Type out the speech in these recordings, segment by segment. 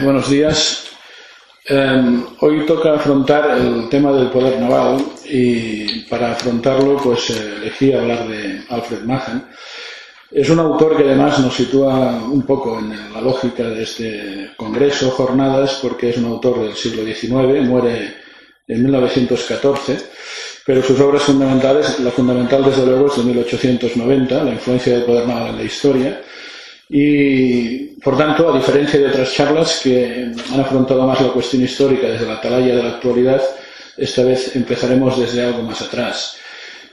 Buenos días. Em, hoy toca afrontar el tema del poder naval y para afrontarlo pues eh, elegí hablar de Alfred Mahan. Es un autor que además nos sitúa un poco en la lógica de este congreso, jornadas, porque es un autor del siglo XIX, muere en 1914, pero sus obras fundamentales, la fundamental desde luego es de 1890, la influencia del poder naval en la historia, y, por tanto, a diferencia de otras charlas que han afrontado más la cuestión histórica desde la atalaya de la actualidad, esta vez empezaremos desde algo más atrás.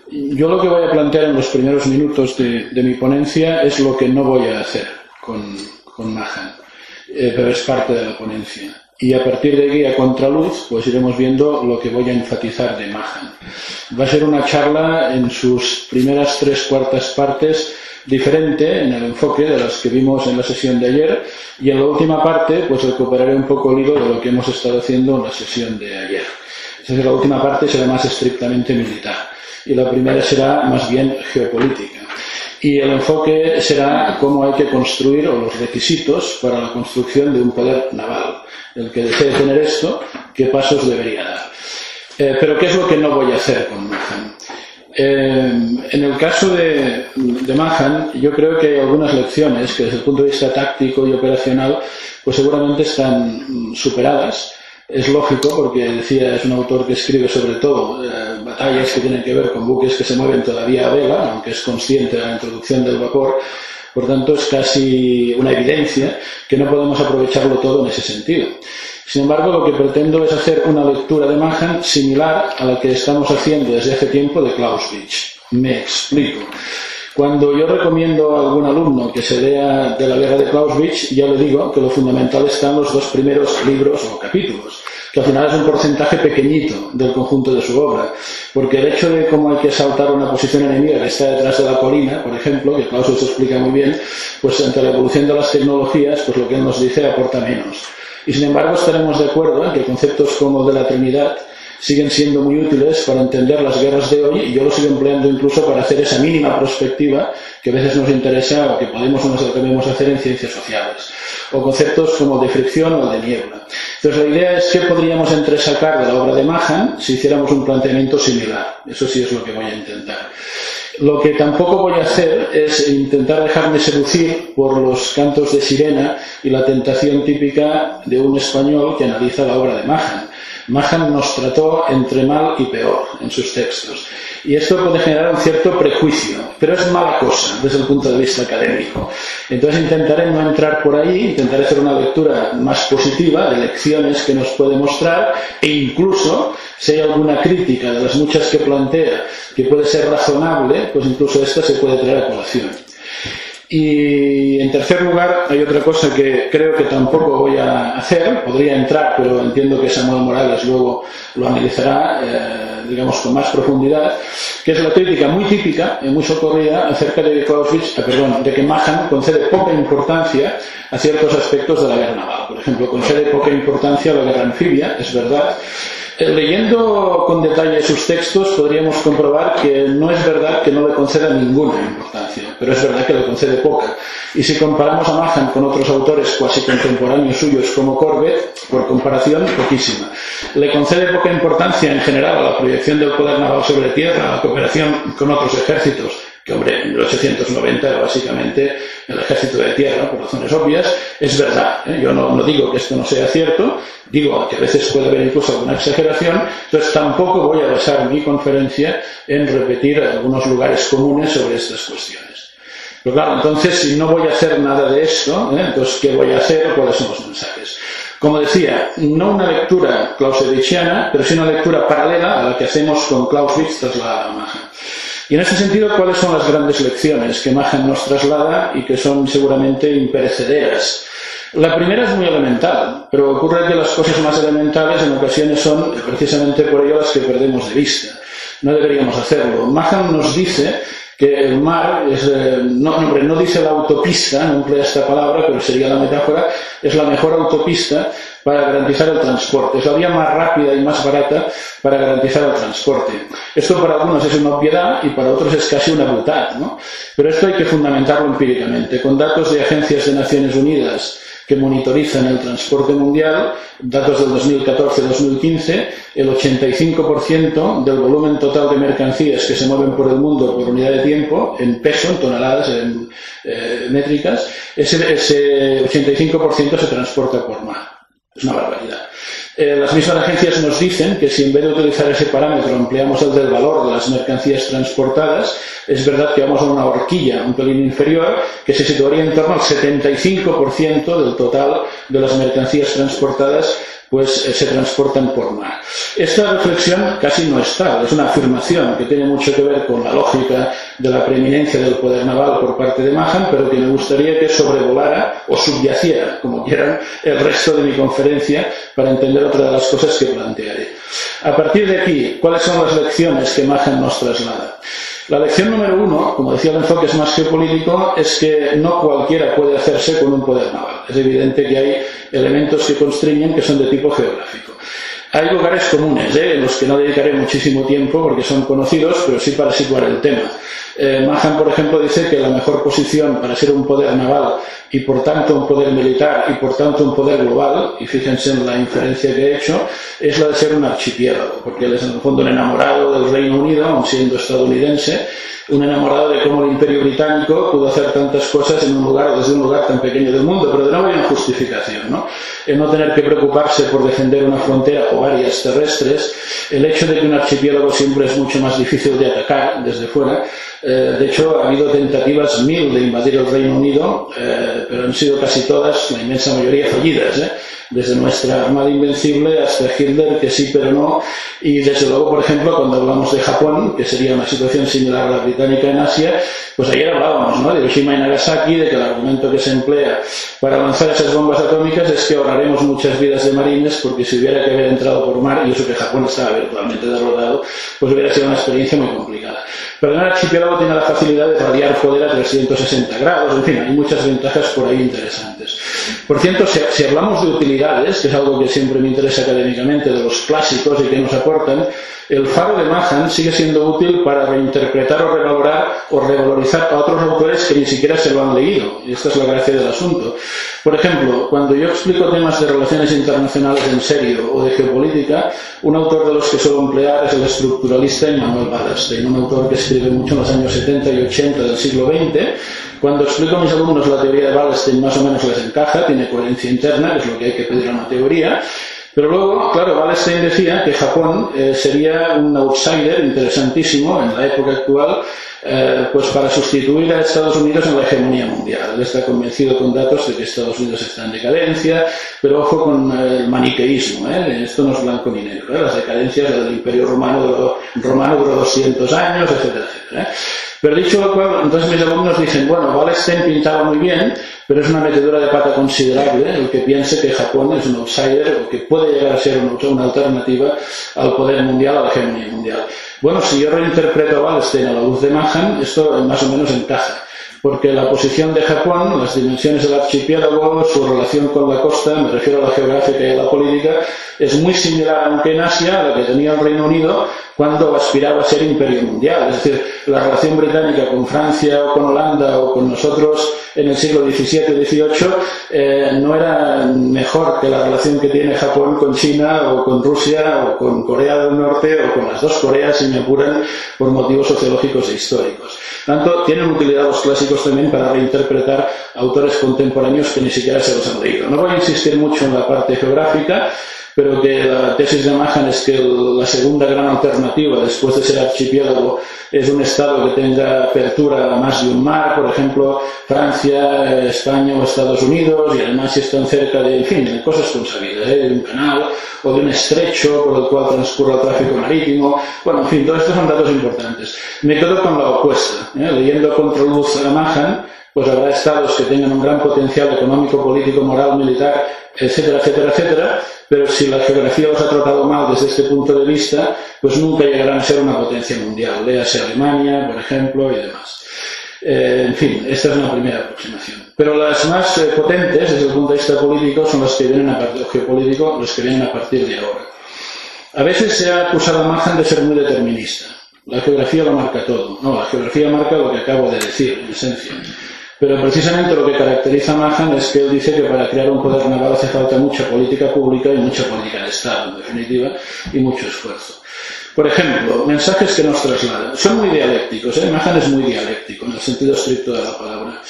Yo lo que voy a plantear en los primeros minutos de, mi ponencia es lo que no voy a hacer con, con Mahan, eh, pero es parte de la ponencia. Y a partir de aquí, a contraluz, pues iremos viendo lo que voy a enfatizar de Mahan. Va a ser una charla en sus primeras tres cuartas partes diferente en el enfoque de las que vimos en la sesión de ayer y en la última parte pues recuperaré un poco el hilo de lo que hemos estado haciendo en la sesión de ayer. Es decir, la última parte será más estrictamente militar y la primera será más bien geopolítica. Y el enfoque será cómo hay que construir o los requisitos para la construcción de un poder naval. El que desee tener esto, qué pasos debería dar. Eh, pero ¿qué es lo que no voy a hacer con Mahan? Eh, en el caso de, de Mahan, yo creo que hay algunas lecciones que desde el punto de vista táctico y operacional, pues seguramente están superadas. Es lógico porque decía, es un autor que escribe sobre todo eh, batallas que tienen que ver con buques que se mueven todavía a vela, aunque es consciente de la introducción del vapor. Por tanto, es casi una evidencia que no podemos aprovecharlo todo en ese sentido. Sin embargo, lo que pretendo es hacer una lectura de Mahan similar a la que estamos haciendo desde hace tiempo de Clausewitz. Me explico. Cuando yo recomiendo a algún alumno que se lea de la guerra de Clausewitz, yo le digo que lo fundamental está en los dos primeros libros o capítulos, que al final es un porcentaje pequeñito del conjunto de su obra, porque el hecho de cómo hay que saltar una posición enemiga que está detrás de la colina, por ejemplo, que Clausewitz explica muy bien, pues ante la evolución de las tecnologías, pues lo que él nos dice aporta menos. Y sin embargo estaremos de acuerdo en que conceptos como de la Trinidad siguen siendo muy útiles para entender las guerras de hoy y yo lo sigo empleando incluso para hacer esa mínima perspectiva que a veces nos interesa o que podemos o nos debemos hacer en ciencias sociales. O conceptos como de fricción o de niebla. Entonces la idea es qué podríamos entresacar de la obra de Mahan si hiciéramos un planteamiento similar. Eso sí es lo que voy a intentar. Lo que tampoco voy a hacer es intentar dejarme seducir por los cantos de sirena y la tentación típica de un español que analiza la obra de Mahan. Mahan nos trató entre mal y peor en sus textos. Y esto puede generar un cierto prejuicio, pero es mala cosa desde el punto de vista académico. Entonces intentaré no entrar por ahí, intentaré hacer una lectura más positiva de lecciones que nos puede mostrar e incluso si hay alguna crítica de las muchas que plantea que puede ser razonable, pues incluso esta se puede traer a colación. Y en tercer lugar, hay otra cosa que creo que tampoco voy a hacer, podría entrar, pero entiendo que Samuel Morales luego lo analizará, eh, digamos, con más profundidad, que es la crítica muy típica y muy socorrida acerca de Clausewitz, perdón, de que Mahan concede poca importancia a ciertos aspectos de la guerra naval. Por ejemplo, concede poca importancia a la guerra anfibia, es verdad, leyendo con detalle sus textos podríamos comprobar que no es verdad que no le conceda ninguna importancia, pero es verdad que le concede poca. Y si comparamos a Mahan con otros autores cuasi contemporáneos suyos como Corbett, por comparación, poquísima. Le concede poca importancia en general a la proyección del poder naval sobre tierra, a la cooperación con otros ejércitos, que hombre, en 1890 era básicamente el ejército de tierra, por razones obvias, es verdad. ¿eh? Yo no, no, digo que esto no sea cierto, digo que a veces puede haber incluso alguna exageración, entonces tampoco voy a basar mi conferencia en repetir algunos lugares comunes sobre estas cuestiones. Pero claro, entonces si no voy a hacer nada de esto, ¿eh? entonces ¿qué voy a hacer? ¿Cuáles son los mensajes? Como decía, no una lectura clausewitziana, pero sí una lectura paralela a la que hacemos con Clausewitz tras la maja. Y en ese sentido, ¿cuáles son las grandes lecciones que Mahan nos traslada y que son seguramente imperecederas? La primera es muy elemental, pero ocurre que las cosas más elementales en ocasiones son precisamente por ello las que perdemos de vista. No deberíamos hacerlo. Mahan nos dice que el mar es, eh, no, no dice la autopista, no emplea esta palabra, pero sería la metáfora, es la mejor autopista para garantizar el transporte. Es la vía más rápida y más barata para garantizar el transporte. Esto para algunos es una obviedad y para otros es casi una brutal, ¿no? Pero esto hay que fundamentarlo empíricamente, con datos de agencias de Naciones Unidas que monitorizan el transporte mundial, datos del 2014-2015, el 85% del volumen total de mercancías que se mueven por el mundo por unidad de tiempo, en peso, en toneladas en, eh, métricas, ese, ese 85% se transporta por mar. Es una barbaridad. Eh, las mismas agencias nos dicen que si en vez de utilizar ese parámetro ampliamos el del valor de las mercancías transportadas, es verdad que vamos a una horquilla un pelín inferior que se situaría en torno al 75% del total de las mercancías transportadas pues se transportan por mar. Esta reflexión casi no es tal, es una afirmación que tiene mucho que ver con la lógica de la preeminencia del poder naval por parte de Mahan, pero que me gustaría que sobrevolara o subyaciera, como quieran, el resto de mi conferencia para entender otra de las cosas que plantearé. A partir de aquí, ¿cuáles son las lecciones que Mahan nos traslada? La lección número uno, como decía el enfoque es más geopolítico, es que no cualquiera puede hacerse con un poder naval. Es evidente que hay elementos que constriñen que son de tipo geográfico. Hay lugares comunes, ¿eh? en los que no dedicaré muchísimo tiempo porque son conocidos, pero sí para situar el tema. Eh, Mahan, por ejemplo, dice que la mejor posición para ser un poder naval y por tanto un poder militar y por tanto un poder global, y fíjense en la inferencia que he hecho, es la de ser un archipiélago, porque él es en el fondo un enamorado del Reino Unido, aun siendo estadounidense, un enamorado de cómo el imperio británico pudo hacer tantas cosas en un lugar, desde un lugar tan pequeño del mundo, pero de nuevo hay una justificación, ¿no? El no tener que preocuparse por defender una frontera o áreas terrestres, el hecho de que un archipiélago siempre es mucho más difícil de atacar desde fuera, eh, de hecho, ha habido tentativas mil de invadir el Reino Unido, eh, pero han sido casi todas, la inmensa mayoría, fallidas. ¿eh? Desde nuestra Armada Invencible hasta Hitler, que sí, pero no. Y desde luego, por ejemplo, cuando hablamos de Japón, que sería una situación similar a la británica en Asia, pues ayer hablábamos ¿no? de Hiroshima y Nagasaki, de que el argumento que se emplea para lanzar esas bombas atómicas es que ahorraremos muchas vidas de marines, porque si hubiera que haber entrado por mar, y eso que Japón estaba virtualmente derrotado, pues hubiera sido una experiencia muy complicada. Pero en el tiene la facilidad de radiar poder a 360 grados, en fin, hay muchas ventajas por ahí interesantes. Por cierto, si, hablamos de utilidades, que es algo que siempre me interesa académicamente, de los clásicos y que nos aportan, el faro de Mahan sigue siendo útil para reinterpretar o revalorar o revalorizar a otros autores que ni siquiera se lo han leído. Y esta es la gracia del asunto. Por ejemplo, cuando yo explico temas de relaciones internacionales en serio o de geopolítica, un autor de los que suelo emplear es el estructuralista Immanuel Wallerstein, un autor que escribe mucho en los años 70 y 80 del siglo XX. Cuando explico a mis alumnos la teoría de Wallerstein más o menos les encaja, tiene coherencia interna, que es lo que hay que pedir a una teoría, pero luego, claro, Wallerstein decía que Japón eh, sería un outsider interesantísimo en la época actual, eh, pues para sustituir a Estados Unidos en la hegemonía mundial. Él está convencido con datos de que Estados Unidos está en decadencia, pero ojo con el maniqueísmo, ¿eh? esto no es blanco ni negro, ¿eh? las decadencias del Imperio Romano, romano duró 200 años, etcétera, etcétera. Pero dicho lo cual, entonces mis alumnos dicen, bueno, Wallerstein pintaba muy bien, pero es una metedura de pata considerable el que piense que Japón es un outsider o que puede llegar a ser una alternativa al poder mundial, a la hegemonía mundial. Bueno, si yo reinterpreto a Wallerstein a la luz de Mahan, esto más o menos encaja porque la posición de Japón, las dimensiones del archipiélago, su relación con la costa, me refiero a la geográfica y a la política, es muy similar, aunque en Asia, a la que tenía el Reino Unido cuando aspiraba a ser imperio mundial. Es decir, la relación británica con Francia o con Holanda o con nosotros en el siglo XVII y XVIII no era mejor que la relación que tiene Japón con China o con Rusia o con Corea del Norte o con las dos Coreas, si me apuran, por motivos sociológicos e históricos. Tanto, tienen utilidad los clásicos también para reinterpretar autores contemporáneos que ni siquiera se los han leído. No voy a insistir mucho en la parte geográfica, pero que la tesis de Mahan es que la segunda gran alternativa después de ser archipiélago es un Estado que tenga apertura a más de un mar, por ejemplo, Francia, España o Estados Unidos, y además si están cerca de, en fin, de cosas consabidas, ¿eh? de un canal o de un estrecho por el cual transcurre el tráfico marítimo. Bueno, en fin, todos estos son datos importantes. Me quedo con la opuesta, ¿eh? leyendo contra luz a Mahan, pues habrá estados que tengan un gran potencial económico, político, moral, militar, etcétera, etcétera, etcétera, pero si la geografía los ha tratado mal desde este punto de vista, pues nunca llegarán a ser una potencia mundial, léase Alemania, por ejemplo, y demás. Eh, en fin, esta es una primera aproximación. Pero las más eh, potentes, desde el punto de vista político, son las que vienen a partir, geopolítico, los que vienen a partir de ahora. A veces se ha acusado a Margen de ser muy determinista. La geografía lo marca todo. No, la geografía marca lo que acabo de decir, en esencia. Pero precisamente lo que caracteriza a Mahan es que él dice que para crear un poder naval hace falta mucha política pública y mucha política de Estado, en definitiva, y mucho esfuerzo. Por ejemplo, mensajes que nos trasladan. Son muy dialécticos, ¿eh? Mahan es muy dialéctico en el sentido estricto de la palabra.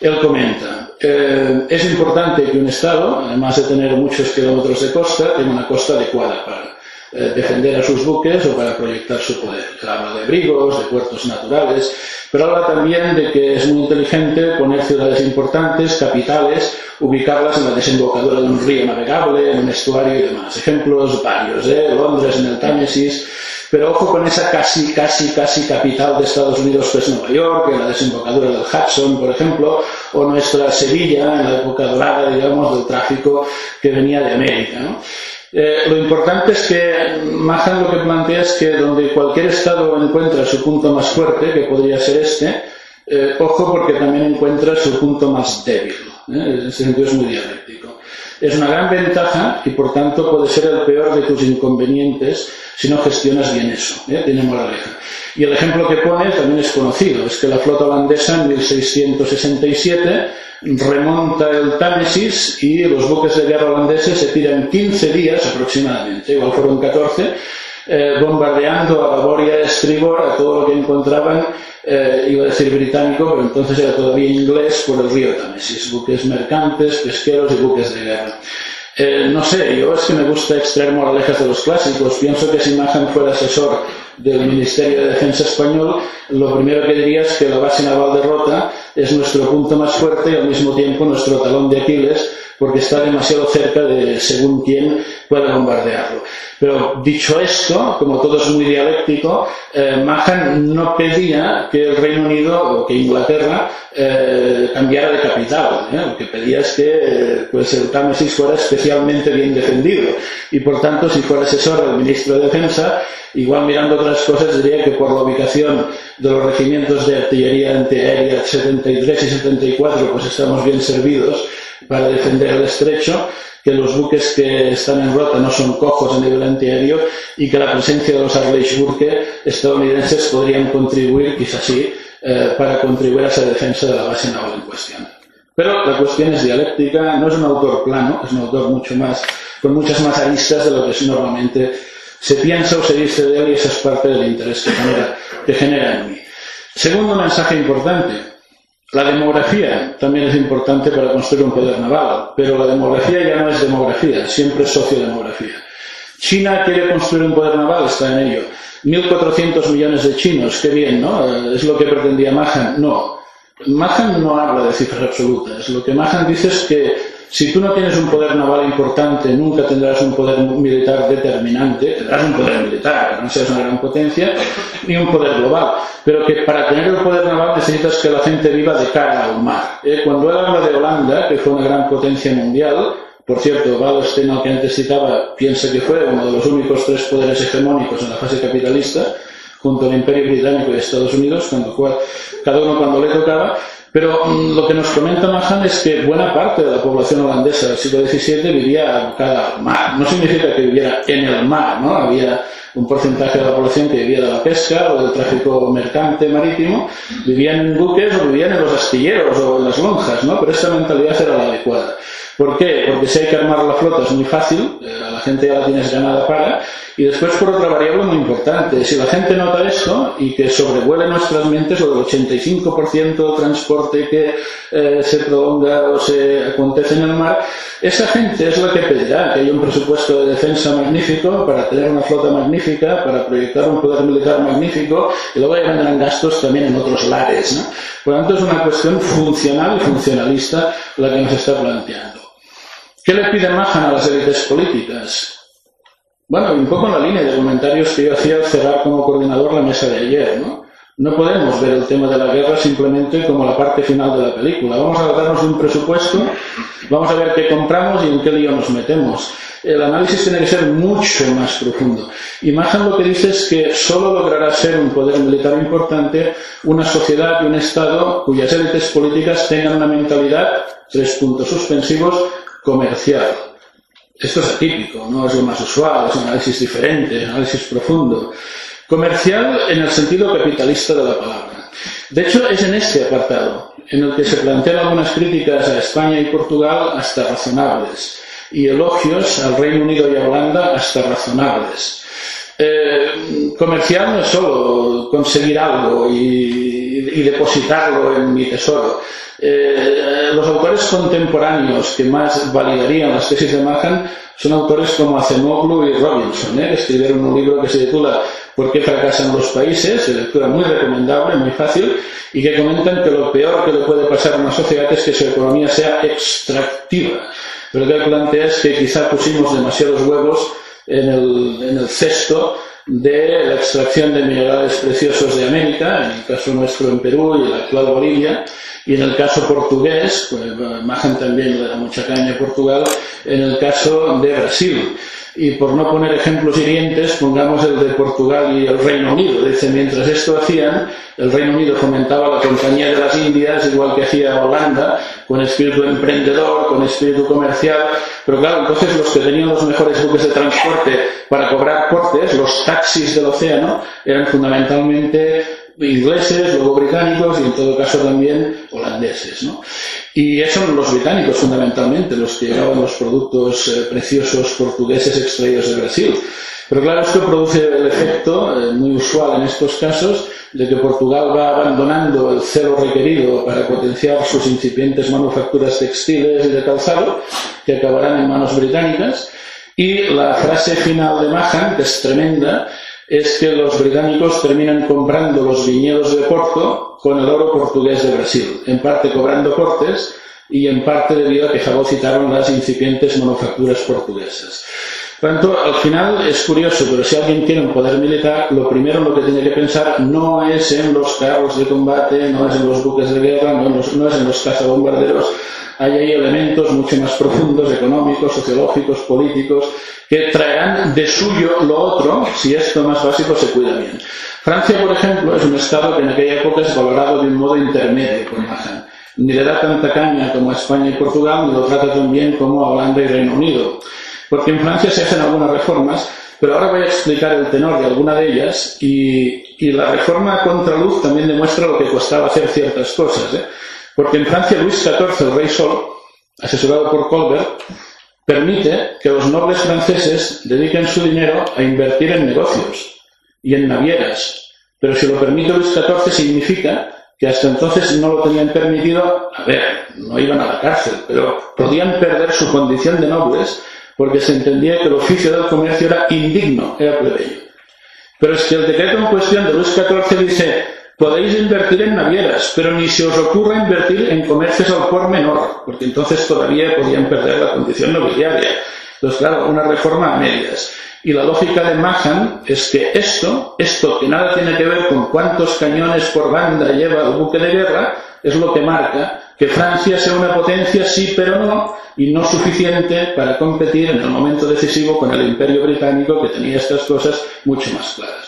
Él comenta, eh, es importante que un Estado, además de tener muchos kilómetros de costa, tenga una costa adecuada para eh, defender a sus buques o para proyectar su poder. Se habla de abrigos, de puertos naturales, pero habla también de que es muy inteligente poner ciudades importantes, capitales, ubicarlas en la desembocadura de un río navegable, en un estuario y demás. Ejemplos varios, ¿eh? Londres en el Támesis, pero ojo con esa casi, casi, casi capital de Estados Unidos que es Nueva York, en la desembocadura del Hudson, por ejemplo, o nuestra Sevilla en la época dorada, digamos, del tráfico que venía de América. Eh, lo importante es que Mahan lo que plantea es que donde cualquier Estado encuentra su punto más fuerte, que podría ser este, eh, ojo porque también encuentra su punto más débil. ¿eh? En ese sentido es muy dialéctico. Es una gran ventaja y por tanto puede ser el peor de tus inconvenientes si no gestionas bien eso. Tiene moraleja. Y el ejemplo que pone también es conocido. Es que la flota holandesa en 1667 remonta el Támesis y los buques de guerra holandeses se tiran 15 días aproximadamente, igual fueron 14, eh, bombardeando a babor y a estribor a todo lo que encontraban, eh, iba a decir británico, pero entonces era todavía inglés por el río Támesis, buques mercantes, pesqueros y buques de guerra. Eh, no sé, yo es que me gusta extraer moralejas de los clásicos. Pienso que si Mahan fuera asesor del Ministerio de Defensa español, lo primero que diría es que la base naval de Rota es nuestro punto más fuerte y al mismo tiempo nuestro talón de Aquiles porque está demasiado cerca de según quién pueda bombardearlo. Pero dicho esto, como todo es muy dialéctico, eh, no pedía que el Reino Unido o que Inglaterra eh, cambiara de capital. ¿eh? Lo que pedía es que pues el Támesis fuera especialmente bien defendido. Y por tanto, si fuera asesor del ministro de Defensa, igual mirando otras cosas diría que por la ubicación de los regimientos de artillería antiaérea 73 y 74, pues estamos bien servidos para defender el estrecho, que los buques que están en rota no son cojos a nivel antiaéreo y que la presencia de los Arleigh-Burke estadounidenses podrían contribuir, quizás sí, eh, para contribuir a esa defensa de la base naval en cuestión. Pero la cuestión es dialéctica, no es un autor plano, es un autor mucho más, con muchas más aristas de lo que normalmente se piensa o se dice de él y esa es parte del interés que genera, que genera en mí. Segundo mensaje importante, la demografía también es importante para construir un poder naval, pero la demografía ya no es demografía, siempre es sociodemografía. China quiere construir un poder naval, está en ello. 1.400 millones de chinos, qué bien, ¿no? Es lo que pretendía Mahan. No. Mahan no habla de cifras absolutas. Lo que Mahan dice es que si tú no tienes un poder naval importante, nunca tendrás un poder militar determinante, tendrás un poder militar, no seas una gran potencia, ni un poder global. Pero que para tener el poder naval necesitas que la gente viva de cara al mar. ¿eh? Cuando él habla de Holanda, que fue una gran potencia mundial, por cierto, Wallenstein, que antes citaba, piensa que fue uno de los únicos tres poderes hegemónicos en la fase capitalista, junto al Imperio Británico y Estados Unidos, cuando, cada uno cuando le tocaba, pero mm, lo que nos comenta Mahan es que buena parte de la población holandesa del siglo XVII vivía abocada al mar. No significa que viviera en el mar, ¿no? Había un porcentaje de la población que vivía de la pesca o del tráfico mercante marítimo, vivían en buques o vivían en los astilleros o en las lonjas, ¿no? Pero esta mentalidad era la adecuada. ¿Por qué? Porque si hay que armar la flota es muy fácil, eh, la gente ya la tienes ganada para, y después por otra variable muy importante, si la gente nota esto y que sobrevuele nuestras mentes o del 85% del transporte que eh, se prolonga o se acontece en el mar, esa gente es la que pedirá que haya un presupuesto de defensa magnífico para tener una flota magnífica, para proyectar un poder militar magnífico, y luego ya vendrán gastos también en otros lares. Por lo tanto, es una cuestión funcional y funcionalista la que nos está planteando. ¿Qué le pide Mahan a las élites políticas? Bueno, un poco en la línea de comentarios que yo hacía al cerrar como coordinador la mesa de ayer, ¿no? No podemos ver el tema de la guerra simplemente como la parte final de la película. Vamos a darnos un presupuesto, vamos a ver qué compramos y en qué lío nos metemos. El análisis tiene que ser mucho más profundo. Y Mahan lo que dice es que solo logrará ser un poder militar importante una sociedad y un Estado cuyas élites políticas tengan una mentalidad, tres puntos suspensivos, comercial. Esto es atípico, no es lo más usual, es un análisis diferente, un análisis profundo. Comercial en el sentido capitalista de la palabra. De hecho, es en este apartado en el que se plantean algunas críticas a España y Portugal hasta razonables y elogios al Reino Unido y a Holanda hasta razonables. Eh, comercial no es solo conseguir algo y, y depositarlo en mi tesoro. Eh, los autores contemporáneos que más validarían las tesis de Mahan son autores como Acemoglu y Robinson, ¿eh? escribieron un libro que se titula ¿Por qué fracasan los países? lectura muy recomendable, muy fácil, y que comentan que lo peor que le puede pasar a una sociedad es que su economía sea extractiva. Pero lo que plantea es que quizá pusimos demasiados huevos en el, en el cesto de la extracción de minerales preciosos de América, en el caso nuestro en Perú y la actual Bolivia, y en el caso portugués, pues Mahan también le da mucha caña a Portugal, en el caso de Brasil. Y por no poner ejemplos hirientes, pongamos el de Portugal y el Reino Unido. Dice, mientras esto hacían, el Reino Unido fomentaba la compañía de las Indias, igual que hacía Holanda, con espíritu emprendedor, con espíritu comercial. Pero claro, entonces los que tenían los mejores buques de transporte para cobrar portes, los taxis del océano, eran fundamentalmente ingleses, luego británicos y en todo caso también holandeses. ¿no? Y son los británicos fundamentalmente los que llevaban los productos eh, preciosos portugueses extraídos de Brasil. Pero claro, esto produce el efecto eh, muy usual en estos casos de que Portugal va abandonando el celo requerido para potenciar sus incipientes manufacturas textiles y de calzado, que acabarán en manos británicas. Y la frase final de Mahan, que es tremenda, es que los británicos terminan comprando los viñedos de Porto con el oro portugués de Brasil, en parte cobrando cortes y en parte debido a que fagocitaron las incipientes manufacturas portuguesas. Por tanto, al final es curioso, pero si alguien tiene un poder militar, lo primero en lo que tiene que pensar no es en los carros de combate, no es en los buques de guerra, no, no es en los cazabombarderos, hay ahí elementos mucho más profundos, económicos, sociológicos, políticos, que traerán de suyo lo otro si esto más básico se cuida bien. Francia, por ejemplo, es un Estado que en aquella época es valorado de un modo intermedio por Mahan. Ni le da tanta caña como a España y Portugal, ni lo trata tan bien como a Holanda y Reino Unido. Porque en Francia se hacen algunas reformas, pero ahora voy a explicar el tenor de alguna de ellas y, la reforma contra luz también demuestra lo que costaba hacer ciertas cosas. ¿eh? Porque en Francia Luis XIV, el rey Sol, asesorado por Colbert, permite que los nobles franceses dediquen su dinero a invertir en negocios y en navieras. Pero si lo permite Luis XIV significa que hasta entonces no lo tenían permitido, a ver, no iban a la cárcel, pero podían perder su condición de nobles porque se entendía que el oficio del comercio era indigno, era plebeyo. Pero es que el decreto en cuestión de Luis XIV dice Podéis invertir en navieras, pero ni se os ocurra invertir en comercios al por menor, porque entonces todavía podían perder la condición nobiliaria. Entonces, claro, una reforma a medias. Y la lógica de Mahan es que esto, esto que nada tiene que ver con cuántos cañones por banda lleva el buque de guerra, es lo que marca que Francia sea una potencia sí pero no, y no suficiente para competir en el momento decisivo con el imperio británico que tenía estas cosas mucho más claras.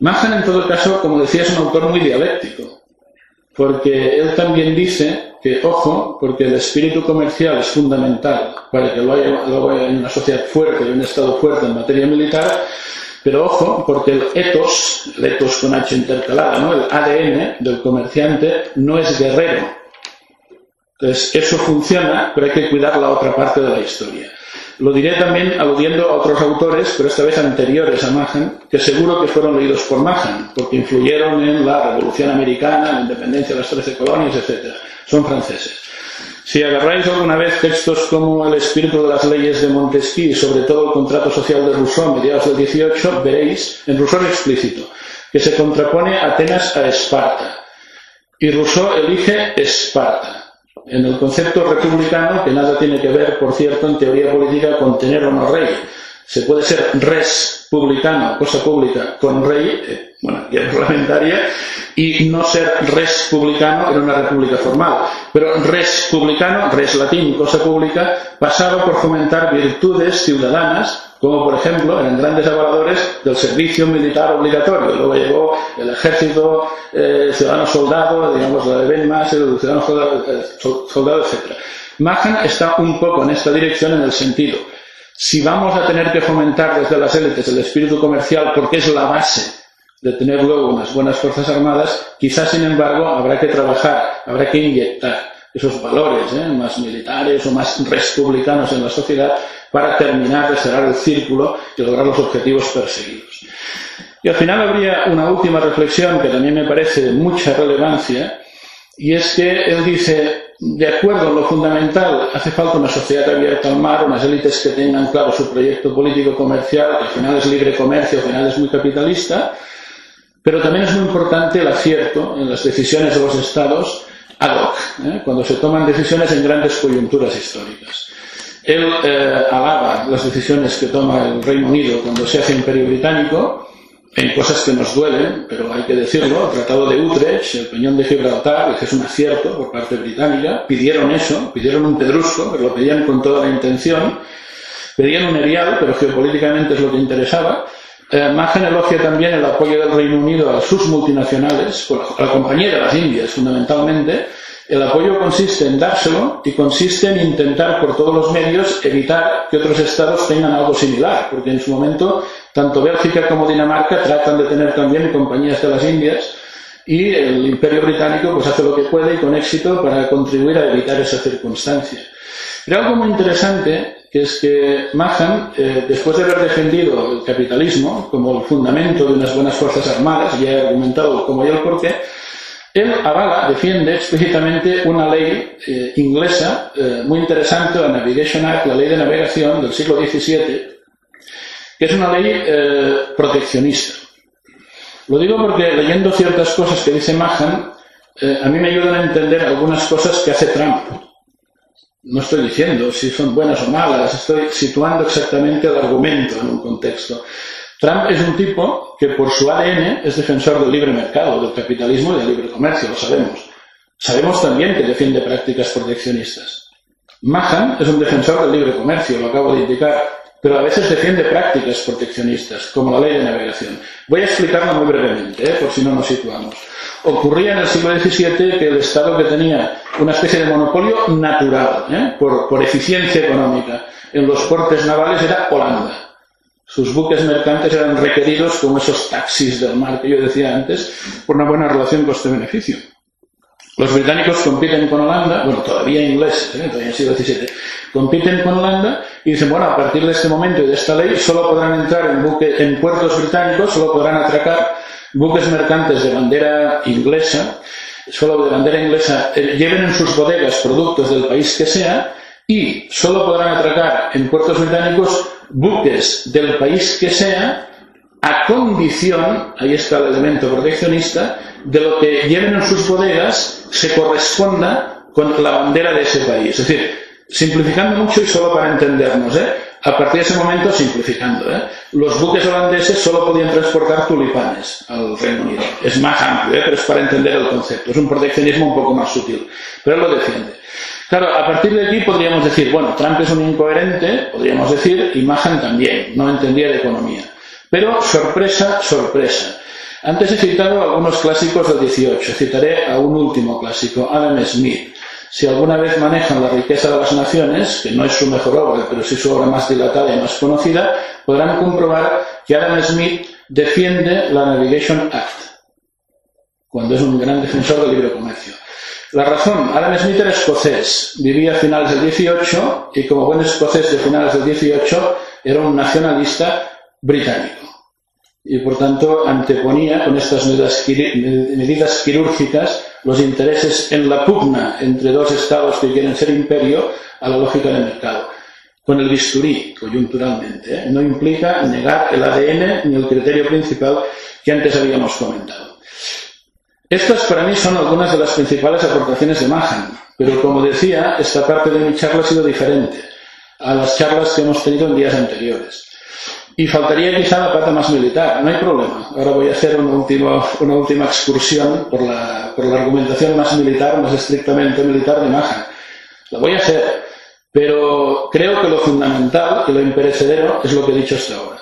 Mahan, en todo caso, como decía, es un autor muy dialéctico, porque él también dice que, ojo, porque el espíritu comercial es fundamental para que luego haya una sociedad fuerte y un Estado fuerte en materia militar, pero ojo, porque el ethos, el ethos con H intercalada, ¿no? el ADN del comerciante no es guerrero. Entonces, eso funciona, pero hay que cuidar la otra parte de la historia. Lo diré también aludiendo a otros autores, pero esta vez anteriores a Mahan, que seguro que fueron leídos por Mahan, porque influyeron en la Revolución Americana, la independencia de las trece colonias, etc. Son franceses. Si agarráis alguna vez textos como El espíritu de las leyes de Montesquieu y sobre todo el contrato social de Rousseau a mediados del 18, veréis, en Rousseau explícito, que se contrapone Atenas a Esparta. Y Rousseau elige Esparta en el concepto republicano, que nada tiene que ver, por cierto, en teoría política con tener o no rey. Se puede ser res publicano, cosa pública, con rey, eh, bueno, y parlamentaria, y no ser res publicano en una república formal. Pero res publicano, res latín, cosa pública, pasaba por fomentar virtudes ciudadanas como por ejemplo eran grandes avaladores del servicio militar obligatorio. Luego llegó el ejército, eh, el ciudadano soldado, digamos la de Ben más, el ciudadano soldado, eh, etc. Mahan está un poco en esta dirección en el sentido, si vamos a tener que fomentar desde las élites el espíritu comercial porque es la base de tener luego unas buenas Fuerzas Armadas, quizás, sin embargo, habrá que trabajar, habrá que inyectar esos valores ¿eh? más militares o más republicanos en la sociedad para terminar de cerrar el círculo y lograr los objetivos perseguidos. Y al final habría una última reflexión que también me parece de mucha relevancia, y es que él dice, de acuerdo en lo fundamental, hace falta una sociedad abierta al mar, unas élites que tengan claro su proyecto político comercial, que al final es libre comercio, al final es muy capitalista, pero también es muy importante el acierto en las decisiones de los estados ad hoc, ¿eh? cuando se toman decisiones en grandes coyunturas históricas. Él eh, alaba las decisiones que toma el Reino Unido cuando se hace imperio británico, en cosas que nos duelen, pero hay que decirlo, el Tratado de Utrecht, el Peñón de Gibraltar, que es un acierto por parte británica, pidieron eso, pidieron un pedrusco, pero lo pedían con toda la intención, pedían un erial, pero geopolíticamente es lo que interesaba. Eh, Magen elogia también el apoyo del Reino Unido a sus multinacionales, a la compañía de las Indias fundamentalmente, el apoyo consiste en dárselo y consiste en intentar por todos los medios evitar que otros estados tengan algo similar, porque en su momento tanto Bélgica como Dinamarca tratan de tener también compañías de las Indias y el Imperio Británico pues hace lo que puede y con éxito para contribuir a evitar esa circunstancia. Pero algo muy interesante es que Mahan, eh, después de haber defendido el capitalismo como el fundamento de unas buenas fuerzas armadas, ya he argumentado cómo y el porqué, él avala, defiende explícitamente una ley eh, inglesa eh, muy interesante, la Navigation Act, la ley de navegación del siglo XVII, que es una ley proteccionista. Lo digo porque leyendo ciertas cosas que dice Mahan, a mí me ayudan a entender algunas cosas que hace Trump. No estoy diciendo si son buenas o malas, estoy situando exactamente el argumento en un contexto. Trump es un tipo que por su ADN es defensor del libre mercado, del capitalismo y del libre comercio, lo sabemos. Sabemos también que defiende prácticas proteccionistas. Mahan es un defensor del libre comercio, lo acabo de indicar, pero a veces defiende prácticas proteccionistas, como la ley de navegación. Voy a explicarlo muy brevemente, ¿eh? por si no nos situamos. Ocurría en el siglo XVII que el Estado que tenía una especie de monopolio natural, ¿eh? por, por eficiencia económica, en los portes navales era Holanda. Sus buques mercantes eran requeridos como esos taxis del mar que yo decía antes, por una buena relación coste-beneficio. Los británicos compiten con Holanda, bueno, todavía ingleses, ¿eh? todavía en el siglo XVII, compiten con Holanda y dicen, bueno, a partir de este momento y de esta ley solo podrán entrar en, buque, en puertos británicos, solo podrán atracar buques mercantes de bandera inglesa, solo de bandera inglesa, eh, lleven en sus bodegas productos del país que sea y solo podrán atracar en puertos británicos buques del país que sea a condición, ahí está el elemento proteccionista, de lo que lleven en sus bodegas se corresponda con la bandera de ese país. Es decir, simplificando mucho y solo para entendernos, ¿eh? a partir de ese momento simplificando, ¿eh? los buques holandeses solo podían transportar tulipanes al Reino Unido. Es más amplio, ¿eh? pero es para entender el concepto. Es un proteccionismo un poco más sutil, pero lo defiende. Claro, a partir de aquí podríamos decir, bueno, Trump es un incoherente, podríamos decir, y Mahan también, no entendía de economía. Pero, sorpresa, sorpresa. Antes he citado algunos clásicos del 18, citaré a un último clásico, Adam Smith. Si alguna vez manejan la riqueza de las naciones, que no es su mejor obra, pero sí su obra más dilatada y más conocida, podrán comprobar que Adam Smith defiende la Navigation Act, cuando es un gran defensor del libre comercio. La razón, Adam Smith era escocés, vivía a finales del 18 y como buen escocés de finales del 18 era un nacionalista británico. Y por tanto anteponía con estas medidas quirúrgicas los intereses en la pugna entre dos estados que quieren ser imperio a la lógica del mercado. Con el bisturí, coyunturalmente. ¿eh? No implica negar el ADN ni el criterio principal que antes habíamos comentado. Estas para mí son algunas de las principales aportaciones de Mahan, pero como decía, esta parte de mi charla ha sido diferente a las charlas que hemos tenido en días anteriores. Y faltaría quizá la parte más militar, no hay problema. Ahora voy a hacer una última, una última excursión por la, por la argumentación más militar, más estrictamente militar de Mahan. La voy a hacer, pero creo que lo fundamental y lo imperecedero es lo que he dicho hasta ahora.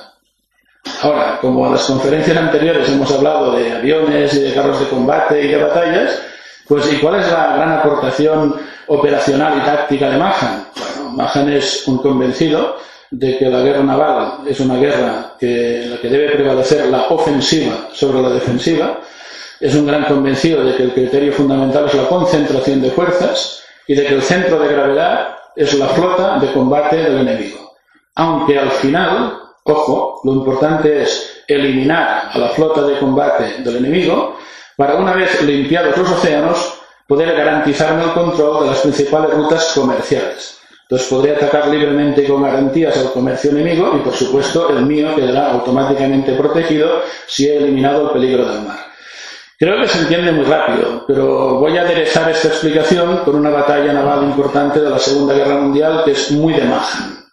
Ahora, como en las conferencias anteriores hemos hablado de aviones y de carros de combate y de batallas, pues ¿y cuál es la gran aportación operacional y táctica de Mahan? Bueno, Mahan es un convencido de que la guerra naval es una guerra que, la que debe prevalecer la ofensiva sobre la defensiva, es un gran convencido de que el criterio fundamental es la concentración de fuerzas y de que el centro de gravedad es la flota de combate del enemigo. Aunque al final, ojo, lo importante es eliminar a la flota de combate del enemigo para una vez limpiados los océanos poder garantizarme el control de las principales rutas comerciales. Entonces podré atacar libremente y con garantías al comercio enemigo y por supuesto el mío quedará automáticamente protegido si he eliminado el peligro del mar. Creo que se entiende muy rápido, pero voy a aderezar esta explicación con una batalla naval importante de la Segunda Guerra Mundial que es muy de Mahan.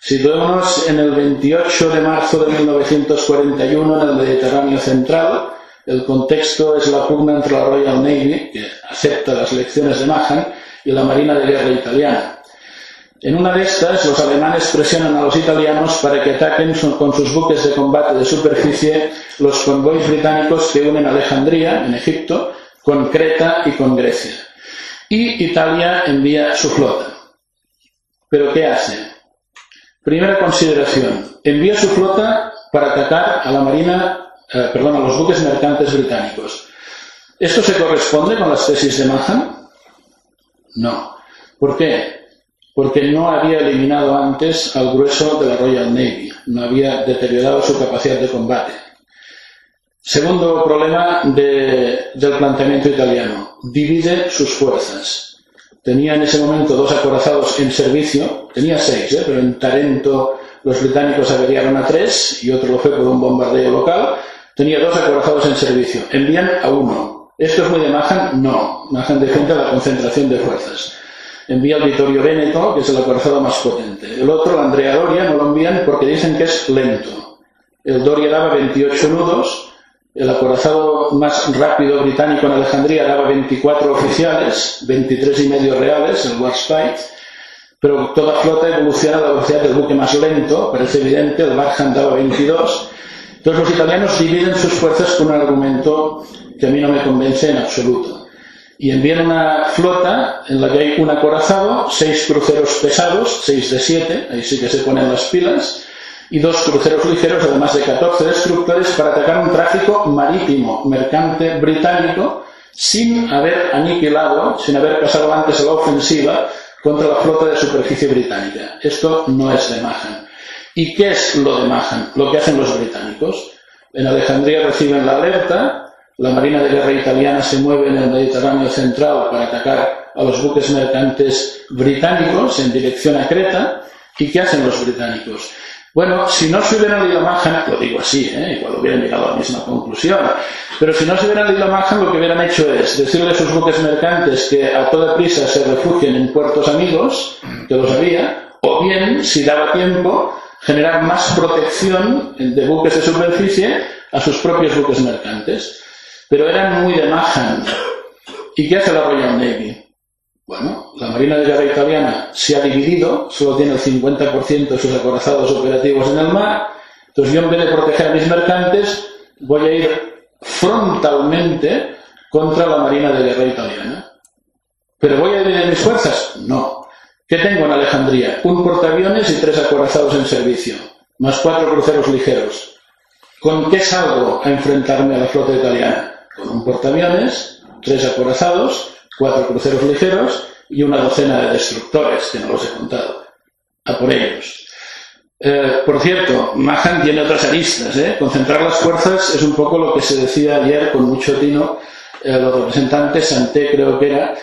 Situémonos en el 28 de marzo de 1941 en el Mediterráneo Central. El contexto es la pugna entre la Royal Navy, que acepta las lecciones de Mahan, y la Marina de Guerra italiana. En una de estas, los alemanes presionan a los italianos para que ataquen con sus buques de combate de superficie los convoys británicos que unen Alejandría, en Egipto, con Creta y con Grecia. Y Italia envía su flota. ¿Pero qué hace? Primera consideración. Envía su flota para atacar a la marina, eh, perdón, a los buques mercantes británicos. ¿Esto se corresponde con las tesis de Mahan? No. ¿Por qué? Porque no había eliminado antes al grueso de la Royal Navy, no había deteriorado su capacidad de combate. Segundo problema del planteamiento italiano, divide sus fuerzas. Tenía en ese momento dos acorazados en servicio, tenía seis, ¿eh? pero en Tarento los británicos averiaron a tres y otro lo fue por un bombardeo local. Tenía dos acorazados en servicio, envían a uno. ¿Esto es muy de Mahan? No. Mahan defiende la concentración de fuerzas envía Vittorio Veneto, que es el acorazado más potente. El otro, Andrea Doria, no lo envían porque dicen que es lento. El Doria daba 28 nudos, el acorazado más rápido británico en Alejandría daba 24 oficiales, 23 y medio reales, el Warspite, pero toda flota evoluciona a la velocidad del buque más lento, parece evidente, el Barham daba 22. Entonces los italianos dividen sus fuerzas con un argumento que a mí no me convence en absoluto y envían una flota en la que hay un acorazado, seis cruceros pesados, seis de siete, ahí sí que se ponen las pilas, y dos cruceros ligeros, además de 14 destructores, para atacar un tráfico marítimo mercante británico sin haber aniquilado, sin haber pasado antes la ofensiva contra la flota de superficie británica. Esto no es de Mahan. ¿Y qué es lo de Mahan? Lo que hacen los británicos. En Alejandría reciben la alerta, la Marina de Guerra italiana se mueve en el Mediterráneo central para atacar a los buques mercantes británicos en dirección a Creta. ¿Y qué hacen los británicos? Bueno, si no se hubieran leído Mahan, lo digo así, ¿eh? igual hubieran llegado a la misma conclusión, pero si no se hubieran leído Mahan, lo que hubieran hecho es decirle a sus buques mercantes que a toda prisa se refugien en puertos amigos, que los había, o bien, si daba tiempo, generar más protección de buques de superficie a sus propios buques mercantes pero eran muy de Mahan. ¿Y qué hace la Royal Navy? Bueno, la Marina de Guerra italiana se ha dividido, solo tiene el 50% de sus acorazados operativos en el mar, entonces yo en vez de proteger a mis mercantes, voy a ir frontalmente contra la Marina de Guerra italiana. ¿Pero voy a dividir mis fuerzas? No. ¿Qué tengo en Alejandría? Un portaaviones y tres acorazados en servicio, más cuatro cruceros ligeros. ¿Con qué salgo a enfrentarme a la flota italiana? Con un portaaviones, tres acorazados, cuatro cruceros ligeros y una docena de destructores, que no los he contado. A por ellos. Eh, por cierto, Mahan tiene otras aristas. ¿eh? Concentrar las fuerzas es un poco lo que se decía ayer con mucho tino eh, los representantes, Santé creo que era,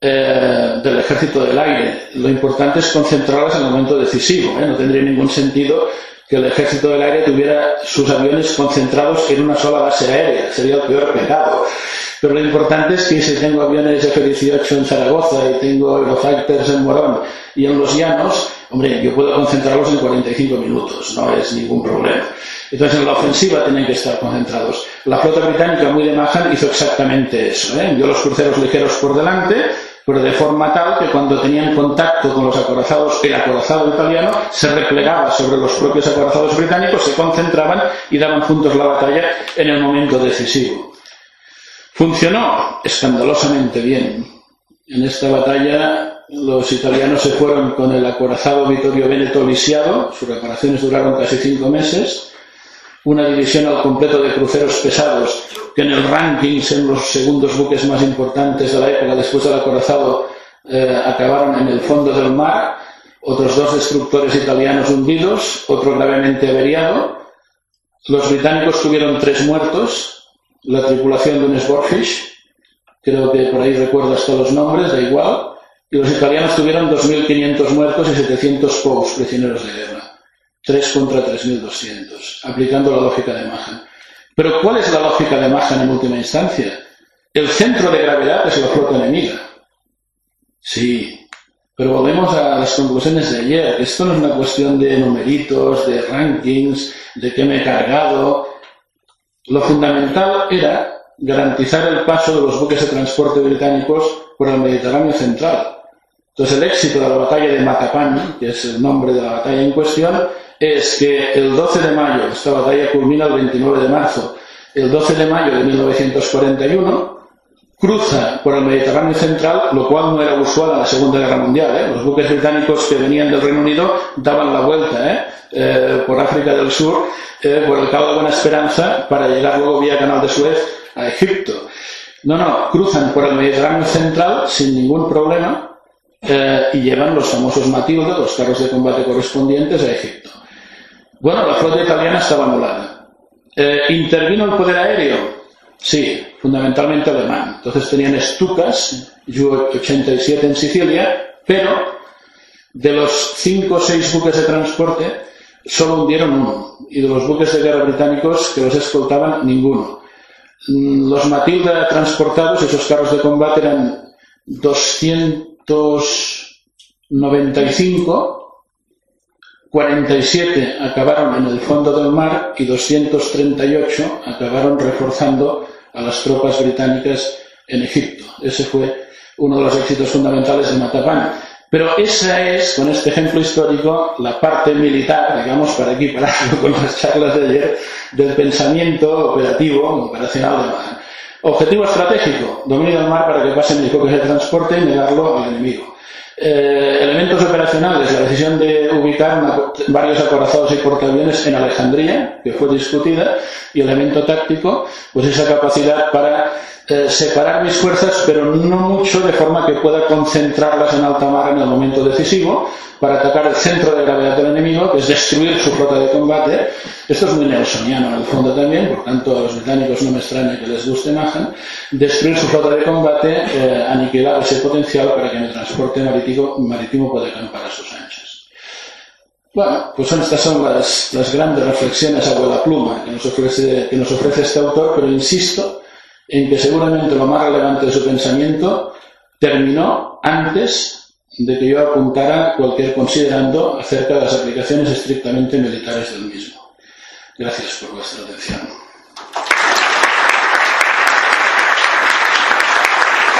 del ejército del aire. Lo importante es concentrarlas en el momento decisivo. No tendría ningún sentido que el ejército del aire tuviera sus aviones concentrados en una sola base aérea. Sería el peor pecado. Pero lo importante es que si tengo aviones F-18 en Zaragoza y tengo Eurofighters en Morón y en los llanos, hombre, yo puedo concentrarlos en 45 minutos, no es ningún problema. Entonces en la ofensiva tienen que estar concentrados. La flota británica, muy de Mahan, hizo exactamente eso. ¿eh? Envió los cruceros ligeros por delante, pero de forma tal que cuando tenían contacto con los acorazados, el acorazado italiano se replegaba sobre los propios acorazados británicos, se concentraban y daban juntos la batalla en el momento decisivo. Funcionó escandalosamente bien. En esta batalla los italianos se fueron con el acorazado Vittorio Veneto lisiado, sus reparaciones duraron casi cinco meses, una división al completo de cruceros pesados, que en el ranking son los segundos buques más importantes de la época después del acorazado, eh, acabaron en el fondo del mar, otros dos destructores italianos hundidos, otro gravemente averiado. Los británicos tuvieron tres muertos, la tripulación de un Sportfish, creo que por ahí recuerdas todos los nombres, da igual, y los italianos tuvieron 2.500 muertos y 700 POUs, prisioneros de guerra. 3 contra 3.200, aplicando la lógica de Mahan. Pero ¿cuál es la lógica de Mahan en última instancia? El centro de gravedad es la flota enemiga. Sí, pero volvemos a las conclusiones de ayer. Esto no es una cuestión de numeritos, de rankings, de qué me he cargado. Lo fundamental era garantizar el paso de los buques de transporte británicos por el Mediterráneo central. Entonces, el éxito de la batalla de Macapán, que es el nombre de la batalla en cuestión, es que el 12 de mayo, esta batalla culmina el 29 de marzo, el 12 de mayo de 1941, cruza por el Mediterráneo central, lo cual no era usual en la Segunda Guerra Mundial. ¿eh? Los buques británicos que venían del Reino Unido daban la vuelta ¿eh? Eh, por África del Sur, por el Cabo de Buena Esperanza, para llegar luego vía Canal de Suez a Egipto. No, no, cruzan por el Mediterráneo central sin ningún problema eh, y llevan los famosos Matilda, los carros de combate correspondientes, a Egipto. Bueno, la flota italiana estaba anulada. Eh, ¿Intervino el poder aéreo? Sí, fundamentalmente alemán. Entonces tenían Stukas, Ju-87 en Sicilia, pero de los cinco o seis buques de transporte solo hundieron uno. Y de los buques de guerra británicos que los escoltaban, ninguno. Mm, los Matilda transportados, esos carros de combate, eran 200 295, 47 acabaron en el fondo del mar y 238 acabaron reforzando a las tropas británicas en Egipto. Ese fue uno de los éxitos fundamentales de Matapán. Pero esa es, con este ejemplo histórico, la parte militar, digamos, para equipararlo con las charlas de ayer, del pensamiento operativo, operacional de Matapán. Objetivo estratégico, dominio del mar para que pasen mis buques de transporte y negarlo al enemigo. Eh, elementos operacionales, la decisión de ubicar varios acorazados y portaaviones en Alejandría, que fue discutida, y elemento táctico, pues esa capacidad para eh, separar mis fuerzas, pero no mucho de forma que pueda concentrarlas en alta mar en el momento decisivo para atacar el centro de gravedad del enemigo, que es destruir su flota de combate. Esto es muy nelsoniano en el fondo también, por tanto a los británicos no me extraña que les guste Mahan. Destruir su flota de combate, eh, aniquilar ese potencial para que el transporte marítimo, marítimo pueda acampar a sus anchas. Bueno, pues estas son las, las grandes reflexiones a vuela pluma que nos, ofrece, que nos ofrece este autor, pero insisto, en que seguramente lo más relevante de su pensamiento terminó antes de que yo apuntara cualquier considerando acerca de las aplicaciones estrictamente militares del mismo. Gracias por vuestra atención.